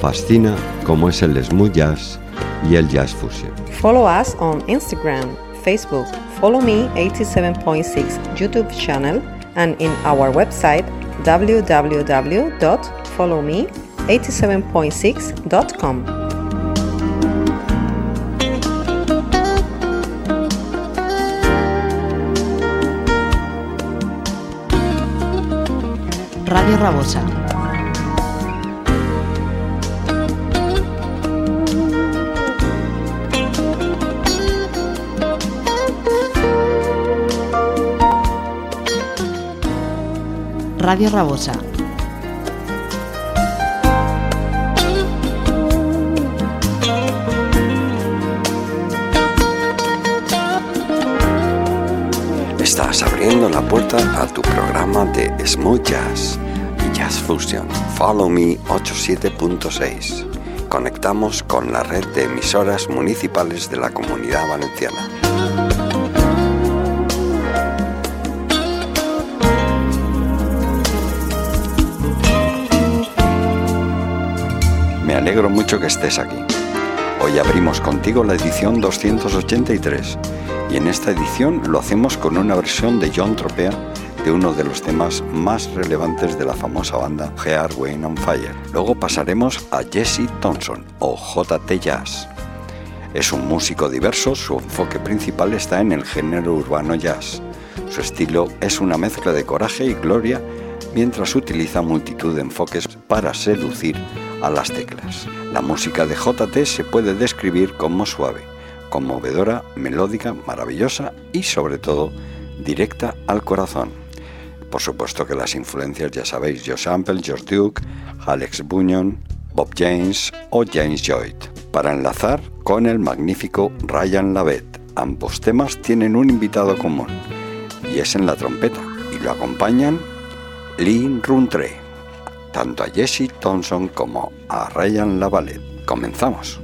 fascina, como es el smooth jazz y el jazz fusion. Follow us on Instagram, Facebook, Follow Me 87.6 YouTube channel, and in our website www.followme87.6.com. Radio Rabosa. Radio Rabosa. Estás abriendo la puerta a tu programa de Smooth Jazz y Jazz Fusion. Follow Me 87.6. Conectamos con la red de emisoras municipales de la Comunidad Valenciana. Alegro mucho que estés aquí. Hoy abrimos contigo la edición 283 y en esta edición lo hacemos con una versión de John Tropea de uno de los temas más relevantes de la famosa banda Gear Wayne on Fire. Luego pasaremos a Jesse Thompson o JT Jazz. Es un músico diverso, su enfoque principal está en el género urbano jazz. Su estilo es una mezcla de coraje y gloria mientras utiliza multitud de enfoques para seducir a las teclas. La música de JT se puede describir como suave, conmovedora, melódica, maravillosa y sobre todo directa al corazón. Por supuesto que las influencias ya sabéis, Joe Sample, George Duke, Alex Bunyan, Bob James o James Lloyd. Para enlazar con el magnífico Ryan Lavette, ambos temas tienen un invitado común y es en la trompeta y lo acompañan Lynn Runtre, tanto a Jesse Thompson como a Ryan Lavalette. Comenzamos.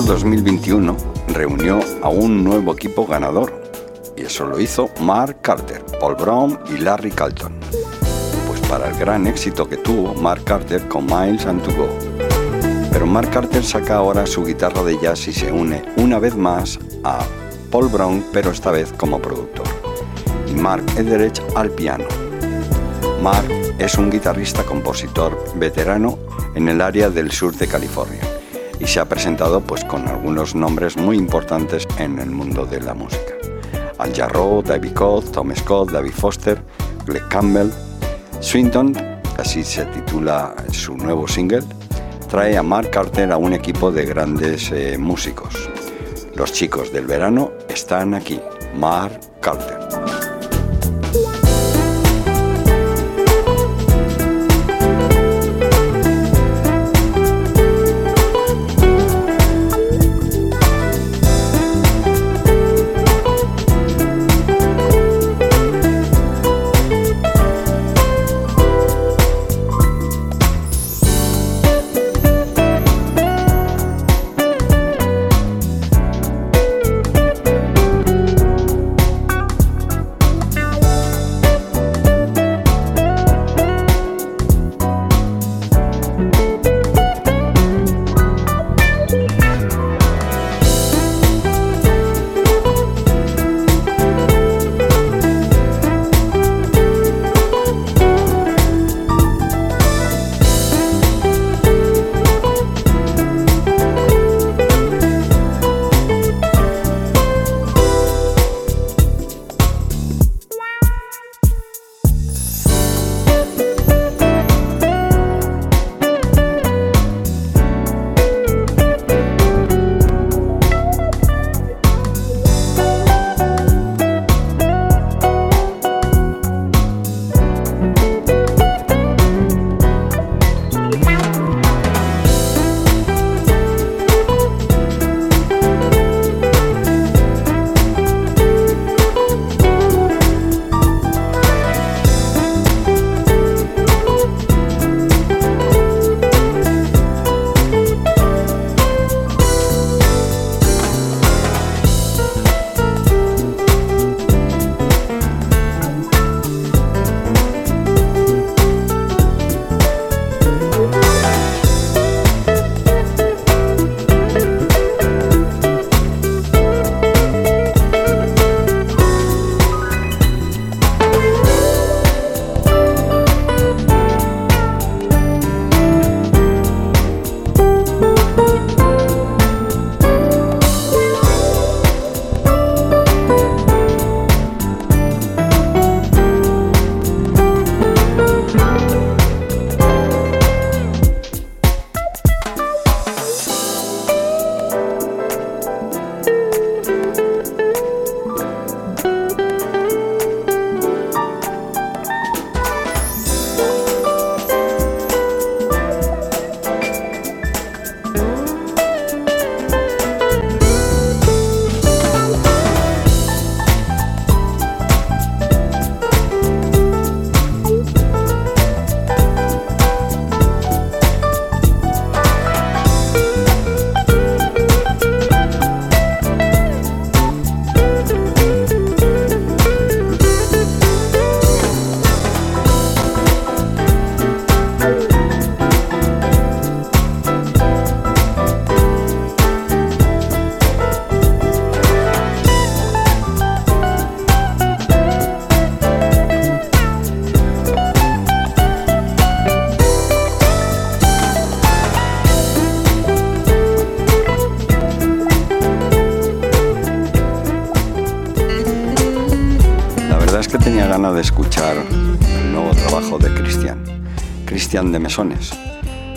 Año 2021 reunió a un nuevo equipo ganador y eso lo hizo Mark Carter, Paul Brown y Larry Carlton. Pues para el gran éxito que tuvo Mark Carter con Miles and To Go. Pero Mark Carter saca ahora su guitarra de jazz y se une una vez más a Paul Brown, pero esta vez como productor. Y Mark Ederich al piano. Mark es un guitarrista compositor veterano en el área del sur de California y se ha presentado pues con algunos nombres muy importantes en el mundo de la música. Al Jarreau, David Codd, Tom Scott, David Foster, Greg Campbell, Swinton, así se titula su nuevo single, trae a Mark Carter a un equipo de grandes eh, músicos. Los chicos del verano están aquí, Mark Carter.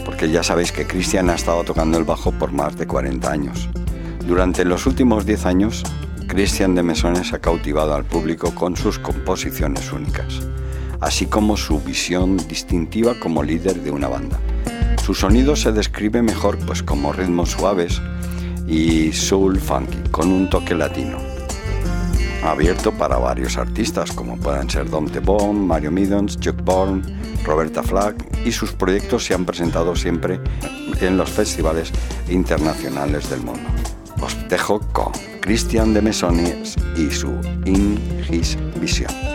Porque ya sabéis que Cristian ha estado tocando el bajo por más de 40 años. Durante los últimos 10 años, Cristian de Mesones ha cautivado al público con sus composiciones únicas, así como su visión distintiva como líder de una banda. Su sonido se describe mejor pues como ritmos suaves y soul funky con un toque latino. Abierto para varios artistas como puedan ser Dom Tebon, Mario Middens, Chuck Bourne, Roberta Flack y sus proyectos se han presentado siempre en los festivales internacionales del mundo. Os dejo con Christian de Mesones y su In His Vision.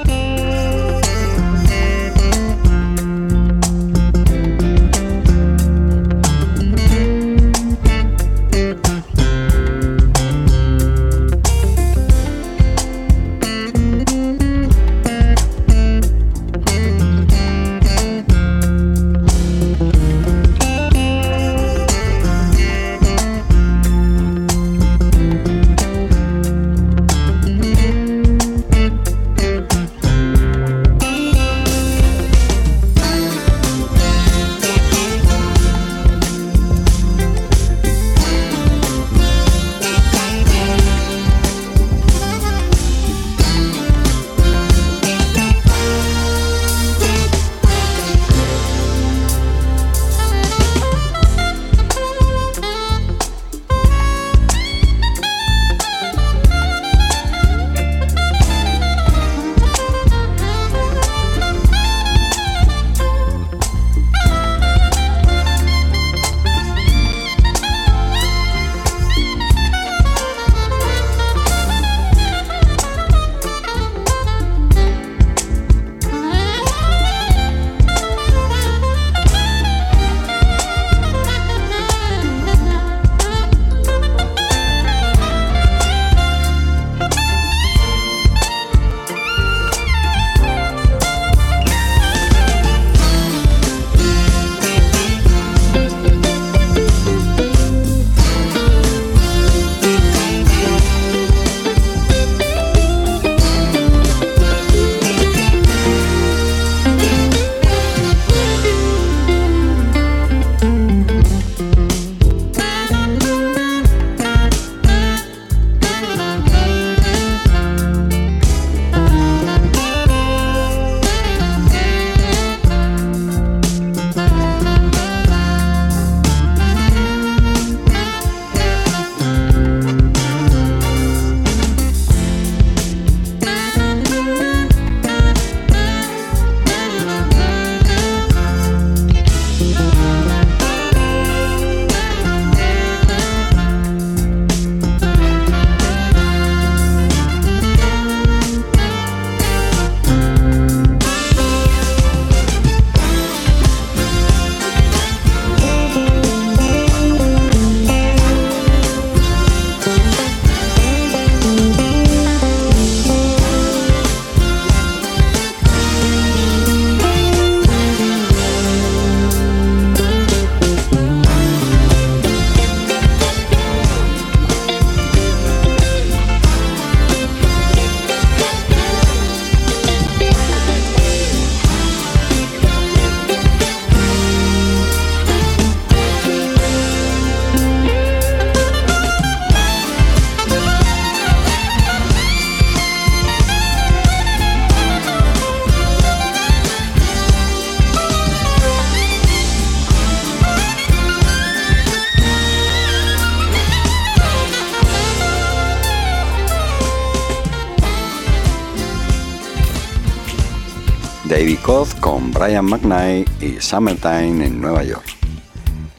Brian McKnight y Summertime en Nueva York.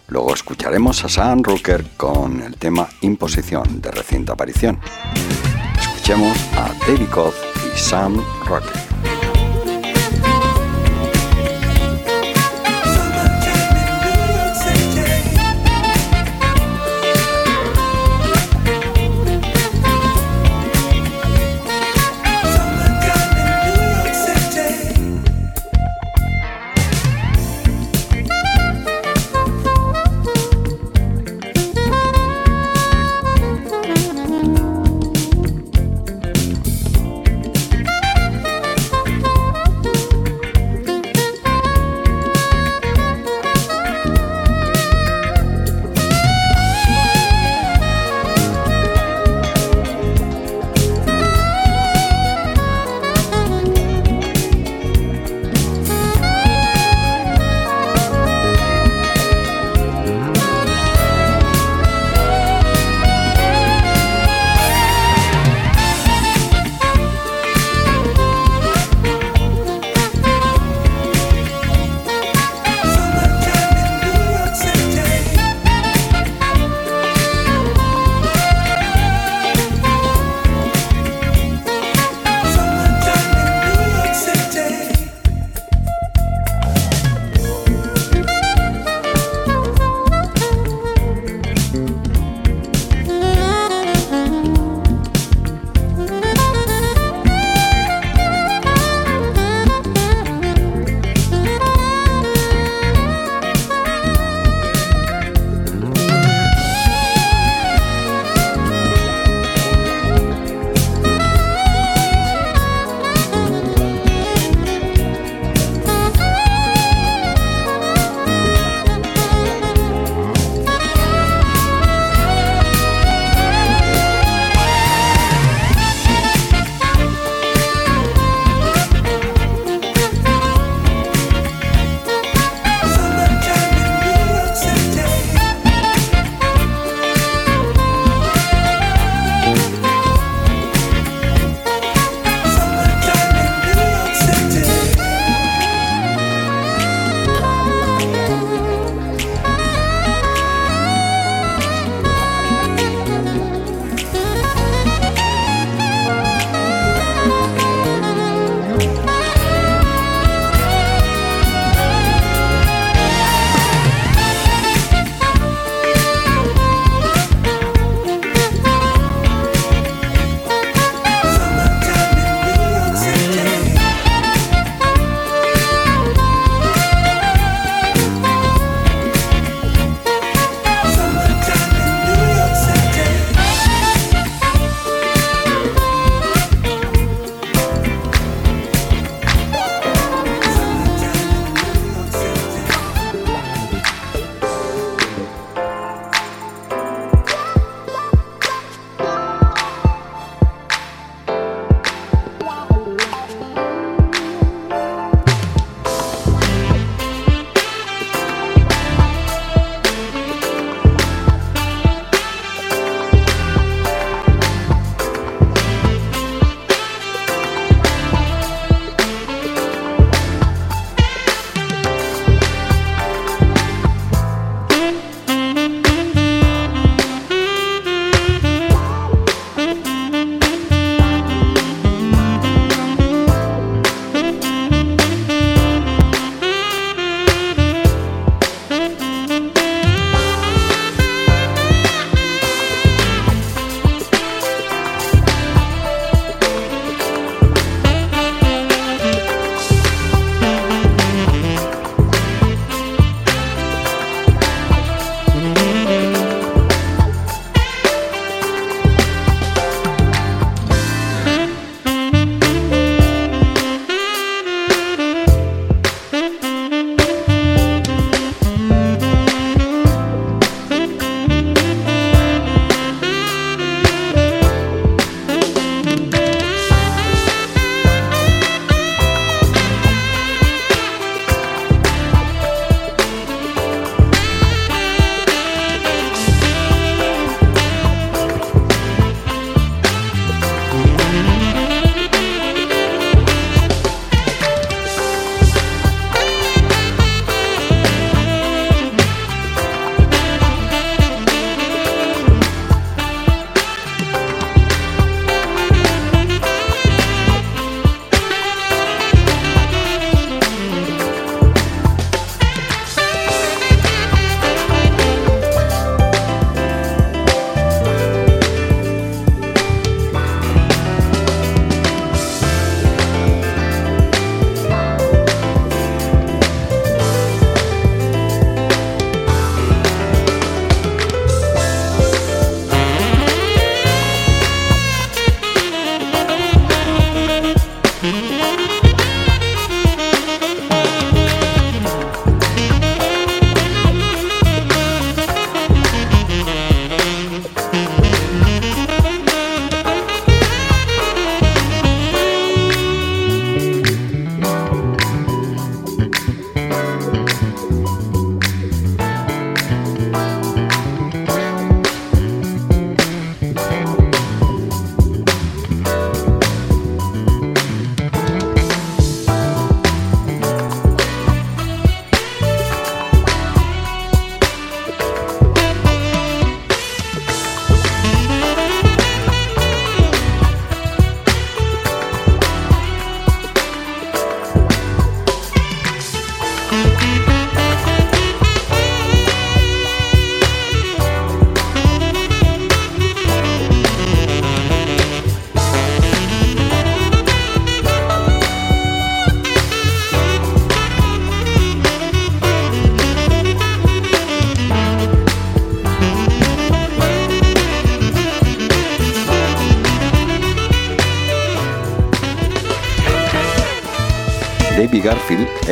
Luego escucharemos a Sam Rooker con el tema Imposición de reciente aparición. Escuchemos a David Koth y Sam Rooker.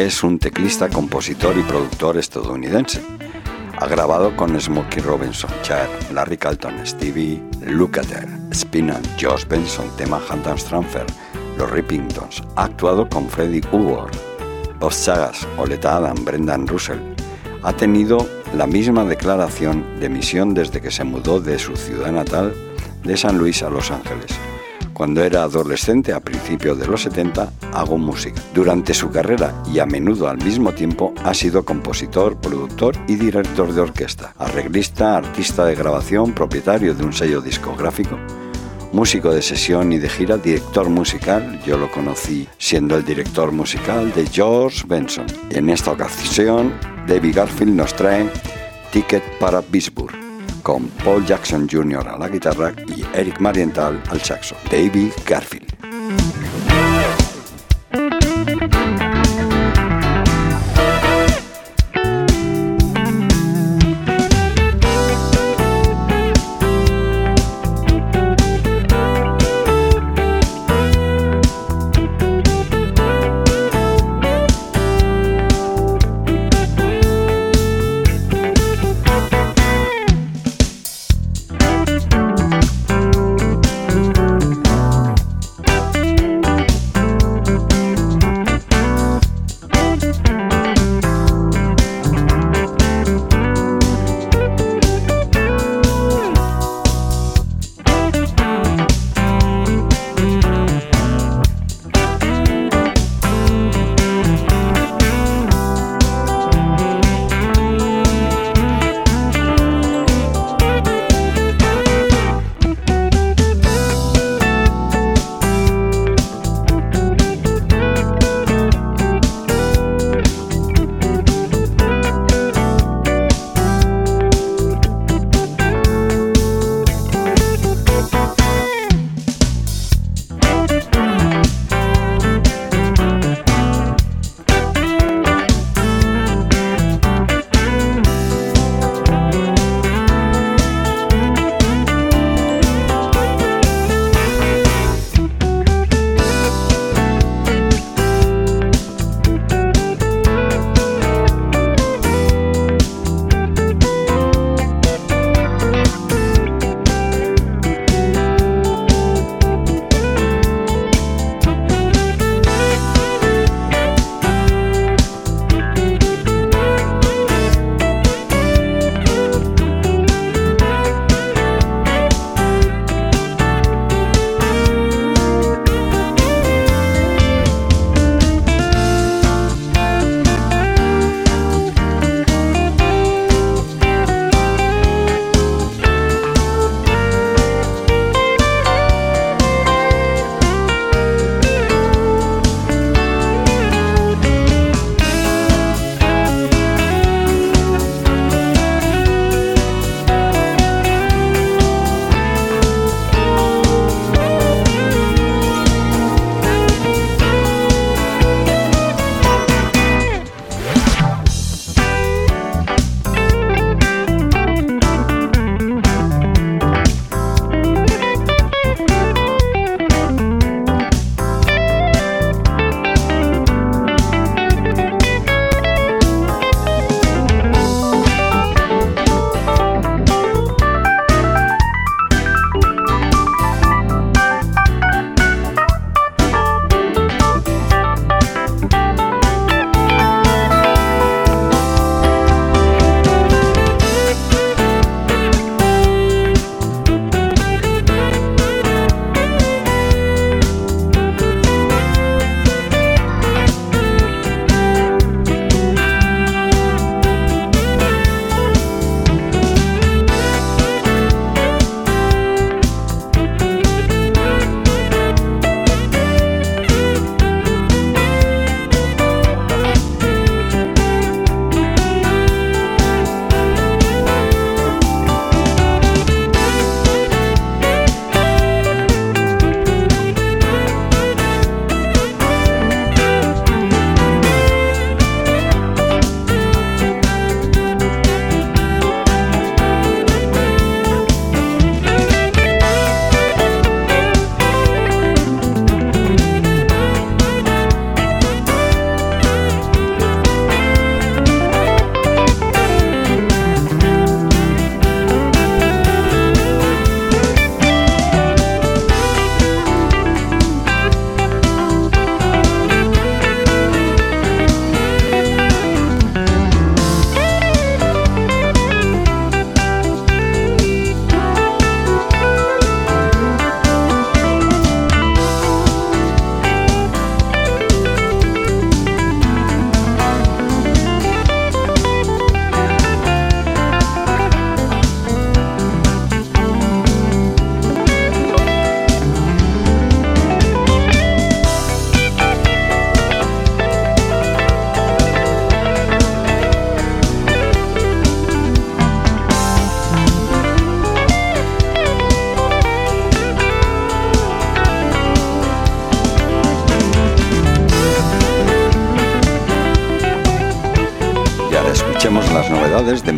Es un teclista, compositor y productor estadounidense. Ha grabado con Smokey Robinson, Cher, Larry Carlton, Stevie Lukather, Spinal, Josh Benson, tema Hampton Transfer, Los Rippingtons. Ha actuado con Freddie Hubbard, Bob Sagas, Oleta Adam, Brendan Russell. Ha tenido la misma declaración de misión desde que se mudó de su ciudad natal de San Luis a Los Ángeles. Cuando era adolescente, a principios de los 70, hago música. Durante su carrera y a menudo al mismo tiempo, ha sido compositor, productor y director de orquesta, arreglista, artista de grabación, propietario de un sello discográfico, músico de sesión y de gira, director musical. Yo lo conocí siendo el director musical de George Benson. En esta ocasión, David Garfield nos trae Ticket para Pittsburgh con Paul Jackson Jr. a la guitarra y Eric Marienthal al saxo. David Garfield.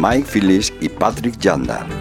Mike Phillips y Patrick Jandar.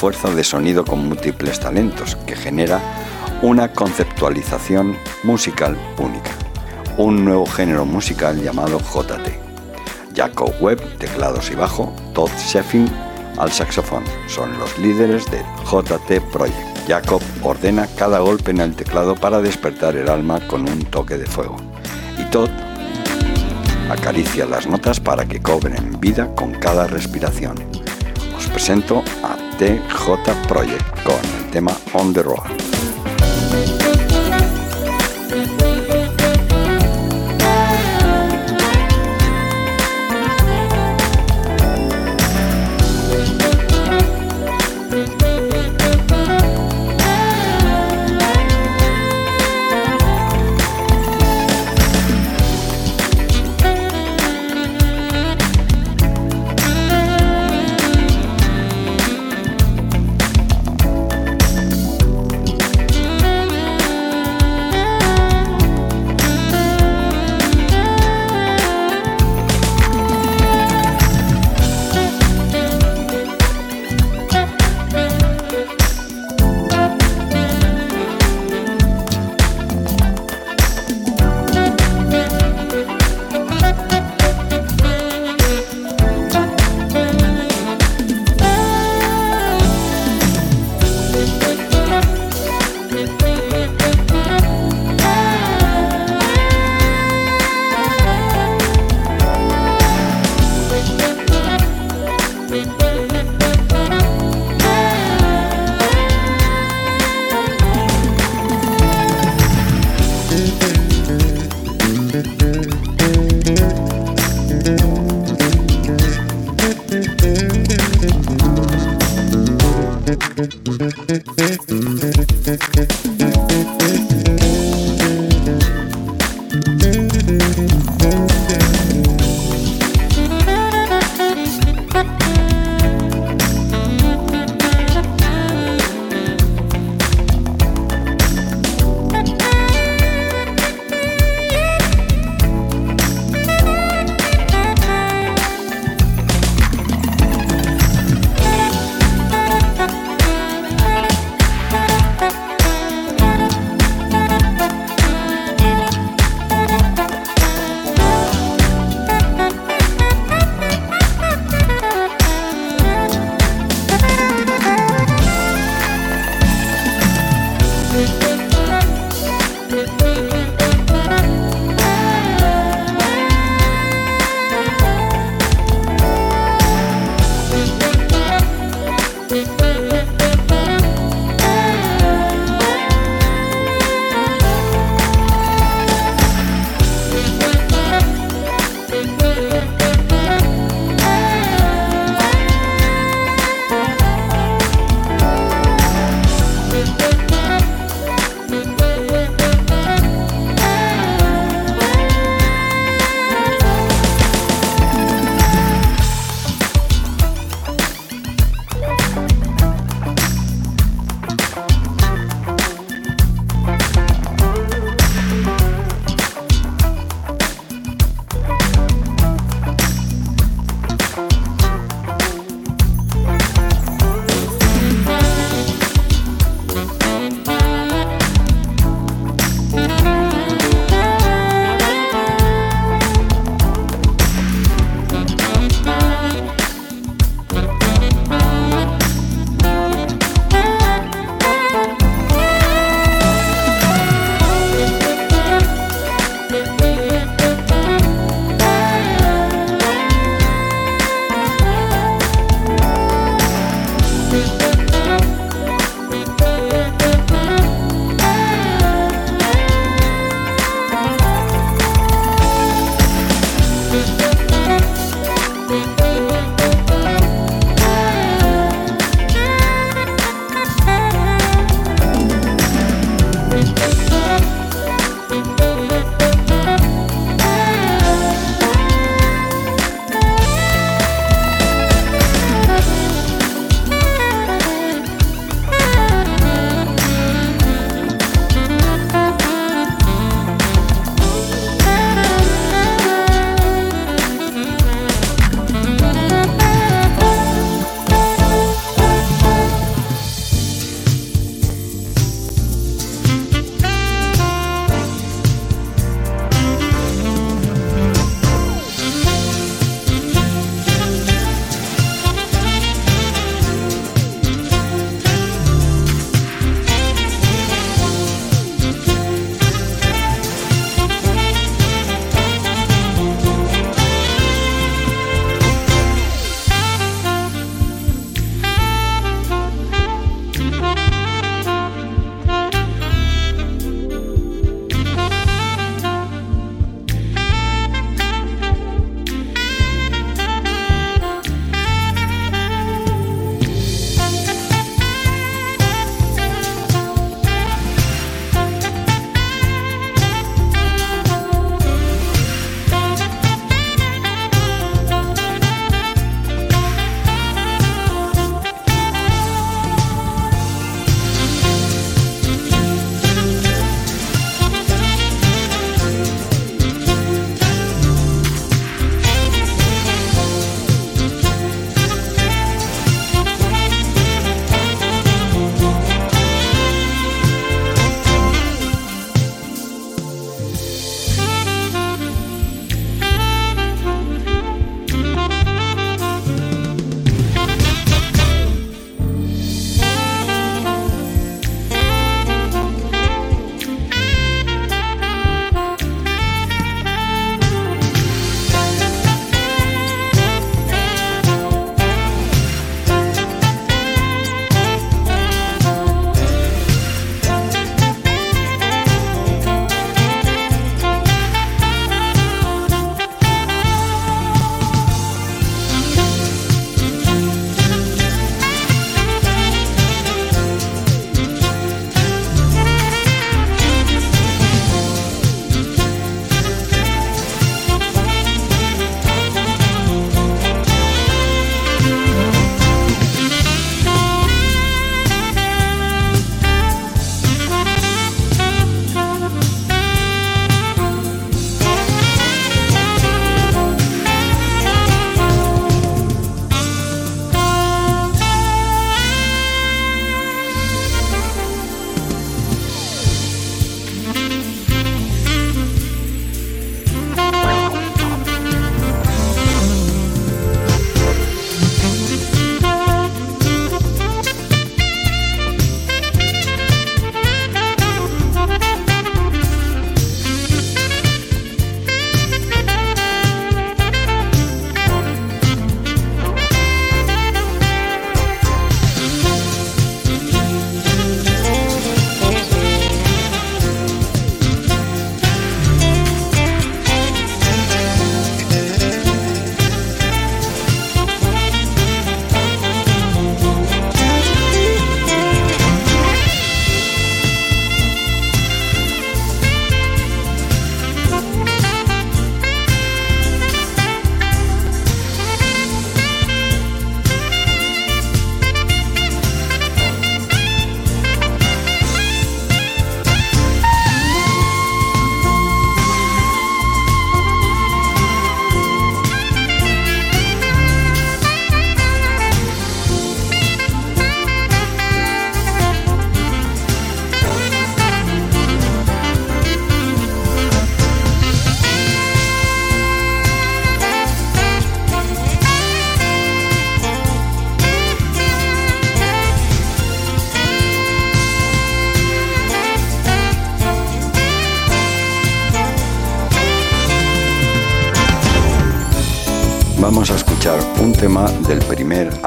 Fuerza de sonido con múltiples talentos que genera una conceptualización musical única, un nuevo género musical llamado JT. Jacob Webb, teclados y bajo, Todd Sheffin al saxofón, son los líderes del JT Project. Jacob ordena cada golpe en el teclado para despertar el alma con un toque de fuego. Y Todd acaricia las notas para que cobren vida con cada respiración. Os presento a TJ Project con el tema On the Road.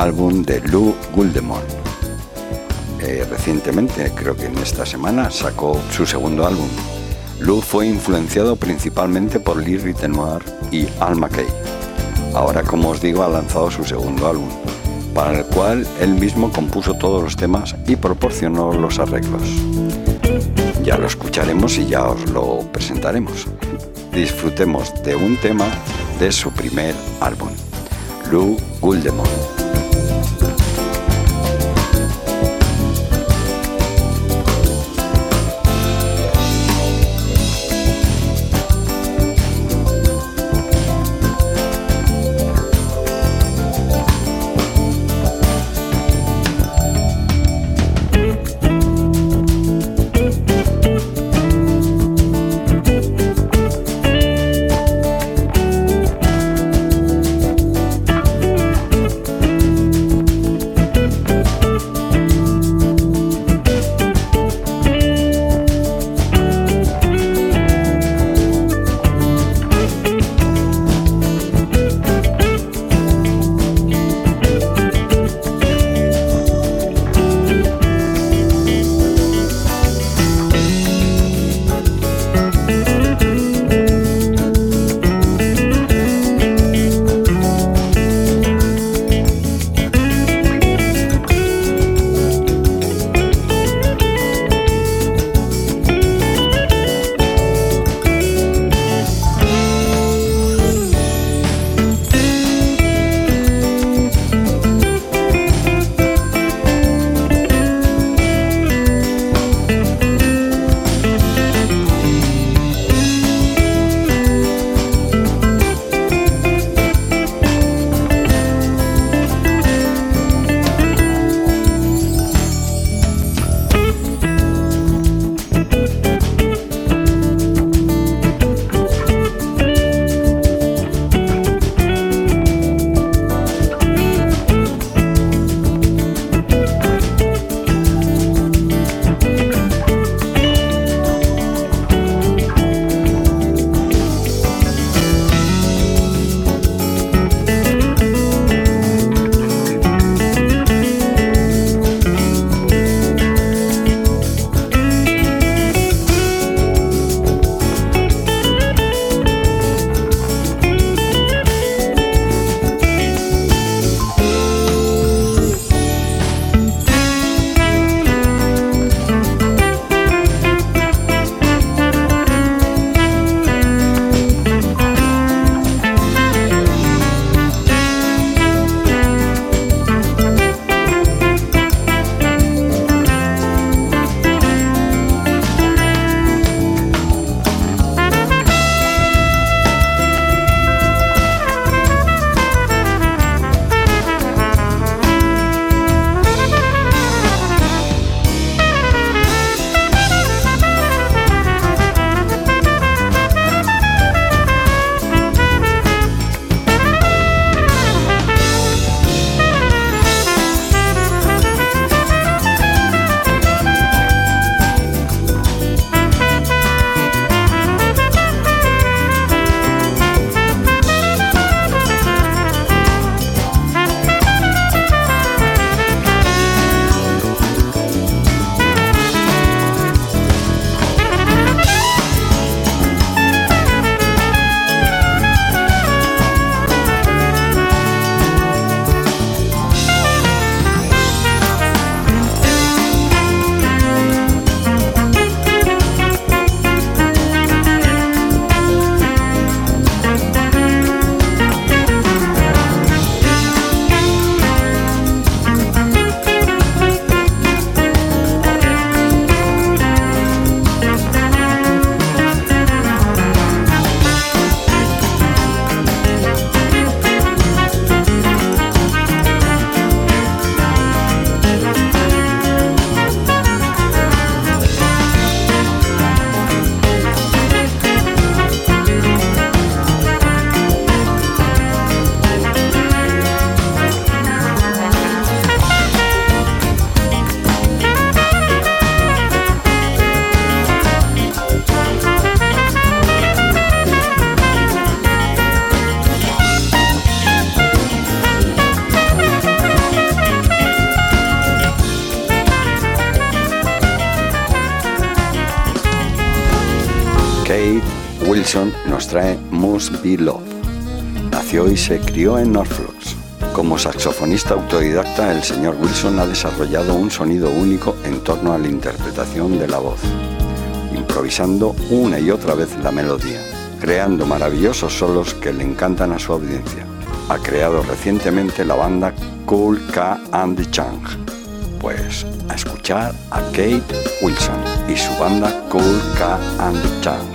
Álbum de Lou Guldemont. Eh, recientemente, creo que en esta semana, sacó su segundo álbum. Lou fue influenciado principalmente por Lee Ritenoir y Al McKay. Ahora, como os digo, ha lanzado su segundo álbum, para el cual él mismo compuso todos los temas y proporcionó los arreglos. Ya lo escucharemos y ya os lo presentaremos. Disfrutemos de un tema de su primer álbum, Lou Guldemont. Trae Must Be Love. Nació y se crió en Norfolk. Como saxofonista autodidacta, el señor Wilson ha desarrollado un sonido único en torno a la interpretación de la voz, improvisando una y otra vez la melodía, creando maravillosos solos que le encantan a su audiencia. Ha creado recientemente la banda Cool K and Chang. Pues a escuchar a Kate Wilson y su banda Cool K and Chang.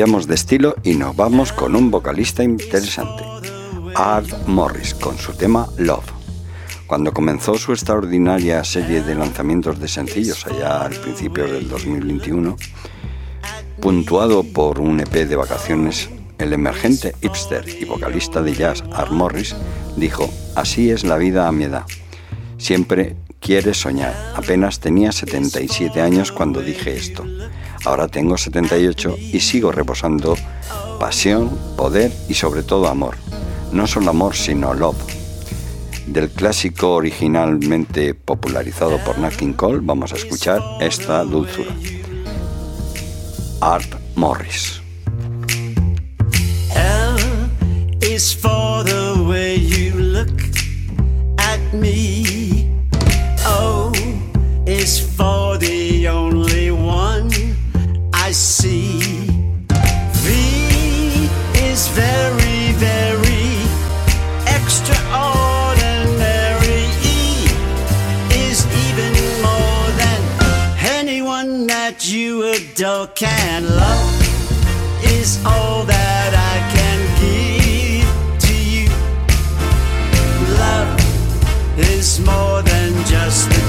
De estilo y nos vamos con un vocalista interesante, Art Morris, con su tema Love. Cuando comenzó su extraordinaria serie de lanzamientos de sencillos allá al principio del 2021, puntuado por un EP de vacaciones, el emergente hipster y vocalista de jazz Art Morris dijo, así es la vida a mi edad. Siempre quieres soñar. Apenas tenía 77 años cuando dije esto. Ahora tengo 78 y sigo reposando pasión, poder y sobre todo amor. No solo amor, sino love. Del clásico originalmente popularizado por Nat King Cole, vamos a escuchar esta dulzura. Art Morris. is for the way you look at me. Oh, for still can. Love is all that I can give to you. Love is more than just.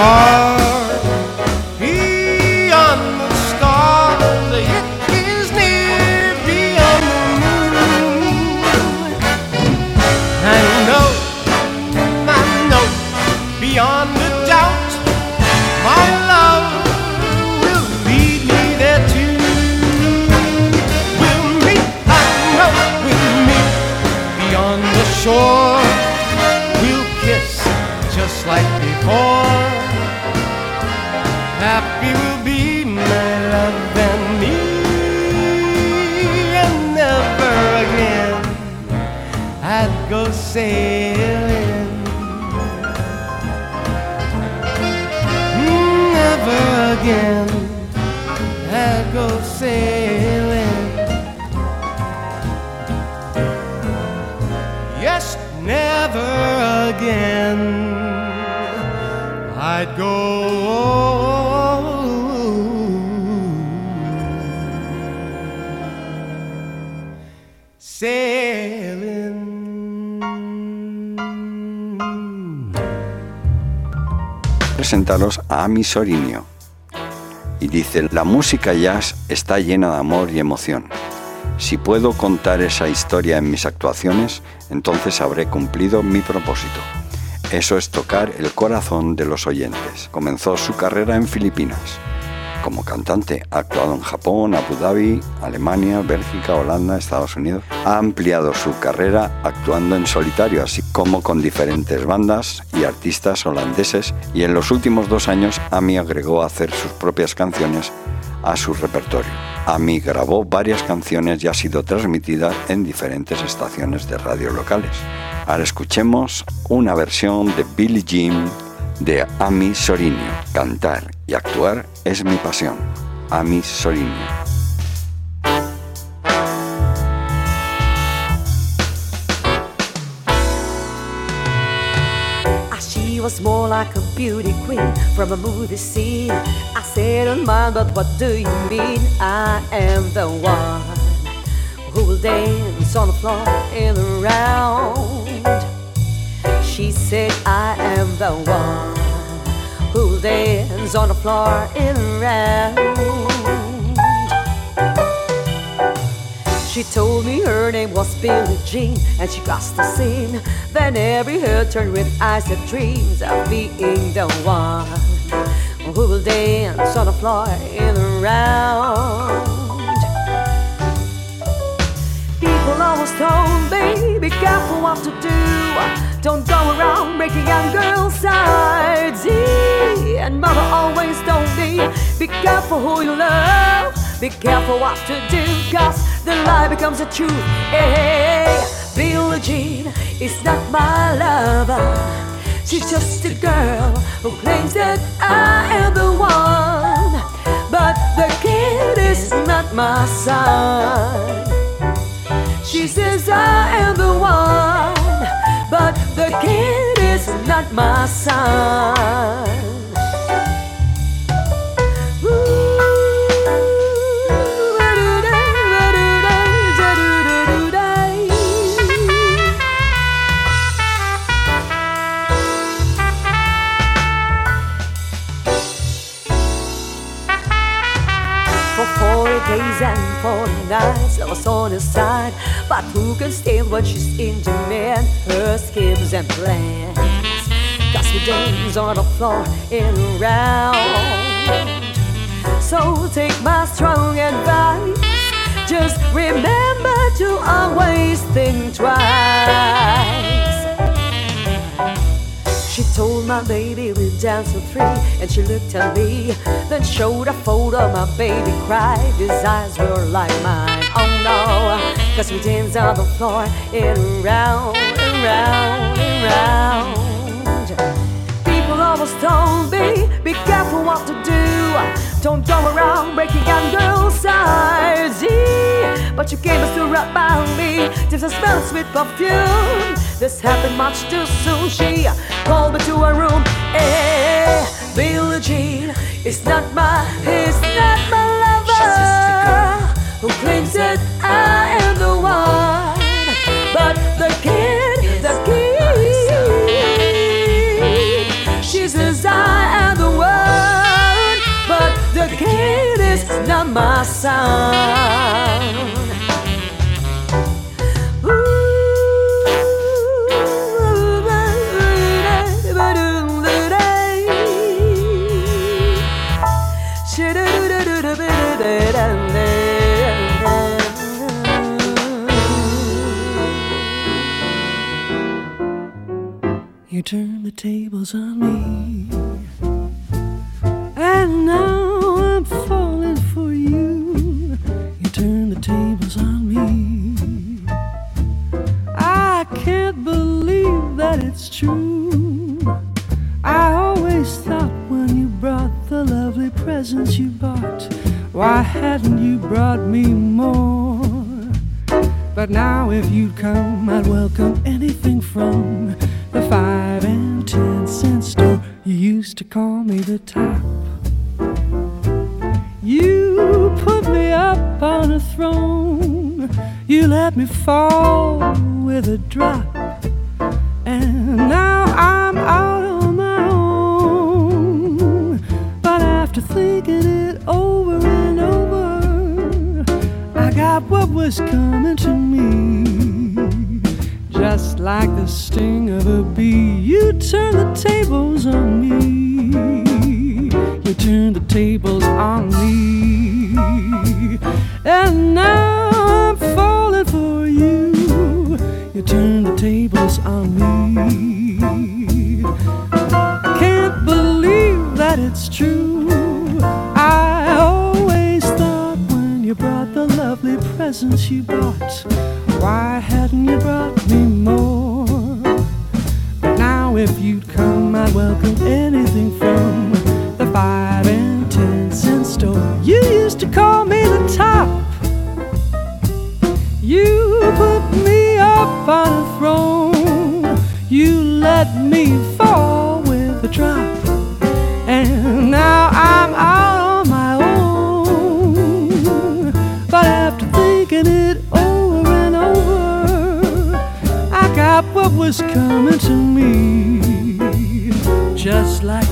Oh. Presentaros a Ami Sorinio. Y dice, la música jazz está llena de amor y emoción. Si puedo contar esa historia en mis actuaciones, entonces habré cumplido mi propósito. Eso es tocar el corazón de los oyentes. Comenzó su carrera en Filipinas. Como cantante ha actuado en Japón, Abu Dhabi, Alemania, Bélgica, Holanda, Estados Unidos. Ha ampliado su carrera actuando en solitario, así como con diferentes bandas y artistas holandeses. Y en los últimos dos años, Ami agregó a hacer sus propias canciones a su repertorio. Ami grabó varias canciones y ha sido transmitida en diferentes estaciones de radio locales. Ahora escuchemos una versión de Billie Jean de Ami Sorinio. Cantar y actuar es mi pasión. Ami Sorinio. Ah, She was more like a beauty queen from a movie scene. I said, "Oh my, but what do you mean? I am the one who will dance on the floor in the round." She said, "I am the one who dance on the floor in round." She told me her name was Billie Jean and she crossed the scene. Then every head turned with eyes that dreams of being the one who will dance on the floor in the round. People always told me, be careful what to do. Don't go around breaking young girls' hearts. And mother always told me, be careful who you love. Be careful what to do, cause the lie becomes the truth. Hey, Billie Jean is not my lover. She's just a girl who claims that I am the one. But the kid is not my son. She says I am the one, but the kid is not my son. Nights, was on his side. But who can stand when she's into men, her schemes and plans? Cause we dance on the floor in a round. So take my strong advice. Just remember to always think twice. She told my baby we'd dance for three, and she looked at me, then showed a photo. My baby cried, his eyes were like mine. Oh no, cause we danced on the floor and round and round and round. People always told me, be careful what to do. Don't go around breaking young girls' hearts. But you came and stood right by me. Just a smell of sweet perfume. This happened much too soon. She called me to her room. Hey, Billie Jean is not my, is not my lover. Who claims that I am the one? But the kid, the kid, she says I am the one. But the kid is not my son. You turn the tables on me. And now I'm falling for you. You turn the tables on me. I can't believe that it's true. I always thought when you brought the lovely presents you bought, why hadn't you brought me more? But now if you'd come, I'd welcome anything from the five and ten cent store. You used to call me the top. You put me up on a throne. You let me fall with a drop. And now I'm out on my own. But after thinking it over and over, I got what was coming to me. Just like the sting of a bee, you turn the tables on me. You turn the tables on me. And now I'm falling for you. You turn the tables on me. Can't believe that it's true. I always thought when you brought the lovely presents you bought, why brought me more? But now if you'd come, I'd welcome anything from the five and ten cent store. You used to call me the top. You put me up on coming to me. Just like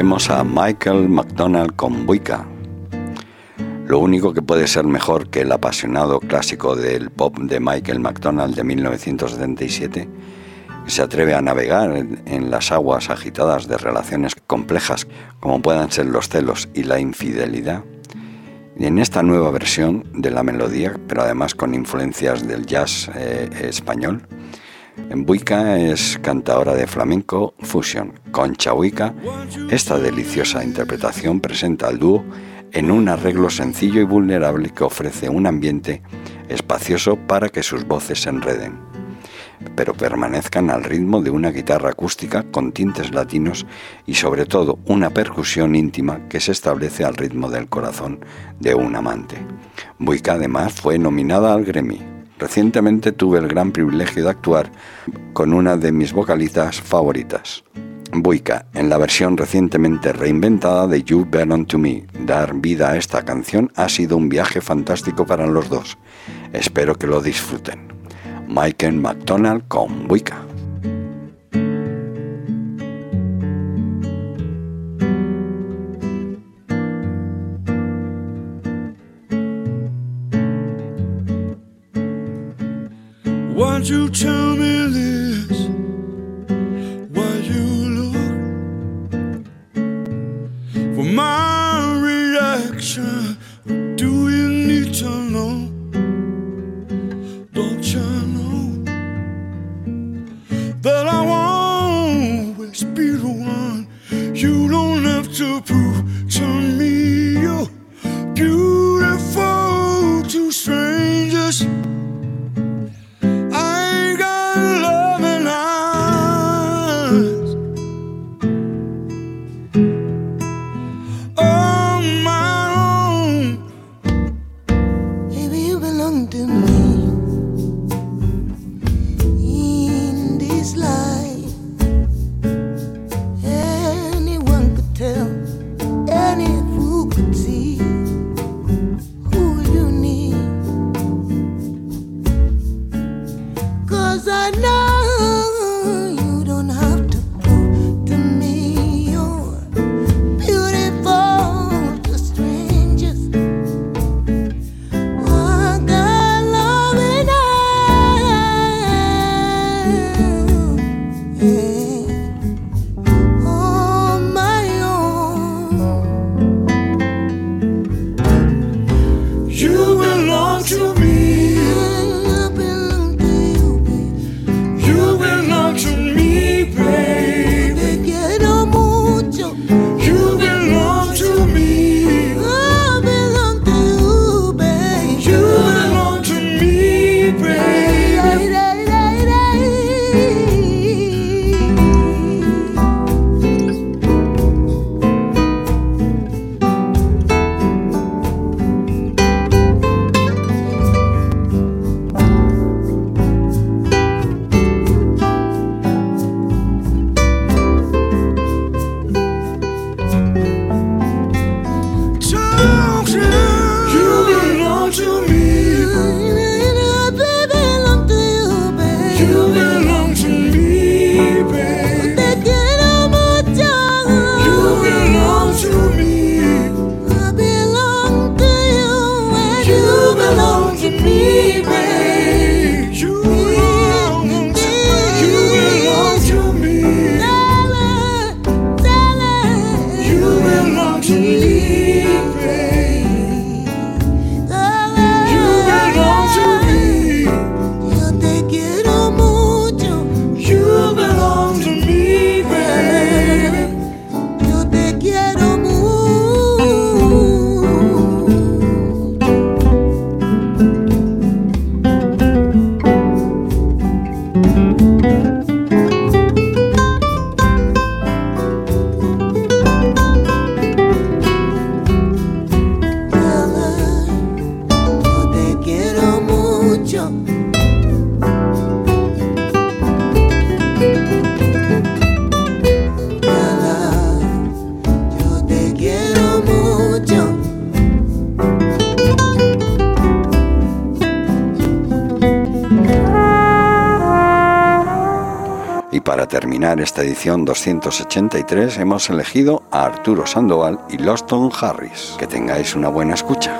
Escuchemos a Michael McDonald con Buika. Lo único que puede ser mejor que el apasionado clásico del pop de Michael McDonald de 1977, que se atreve a navegar en, las aguas agitadas de relaciones complejas como puedan ser los celos y la infidelidad. Y en esta nueva versión de la melodía, pero además con influencias del jazz eh, español, Buica es cantadora de flamenco fusion. Concha Buica, esta deliciosa interpretación presenta al dúo en un arreglo sencillo y vulnerable que ofrece un ambiente espacioso para que sus voces se enreden, pero permanezcan al ritmo de una guitarra acústica con tintes latinos y sobre todo una percusión íntima que se establece al ritmo del corazón de un amante. Buica además fue nominada al Grammy. Recientemente tuve el gran privilegio de actuar con una de mis vocalistas favoritas. Buica, en la versión recientemente reinventada de You Belong to Me. Dar vida a esta canción ha sido un viaje fantástico para los dos. Espero que lo disfruten. Michael McDonald con Buica. Can't you tell me this? Why you look for my reaction? Do you need to know? Don't you know that I won't always be the one? You don't have to prove to me. edición 283 hemos elegido a Arturo Sandoval y Loston Harris. Que tengáis una buena escucha.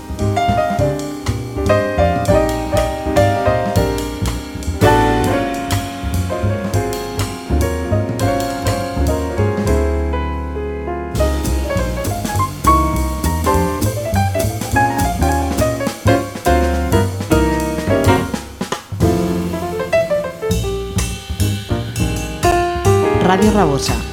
Radio Rabosa.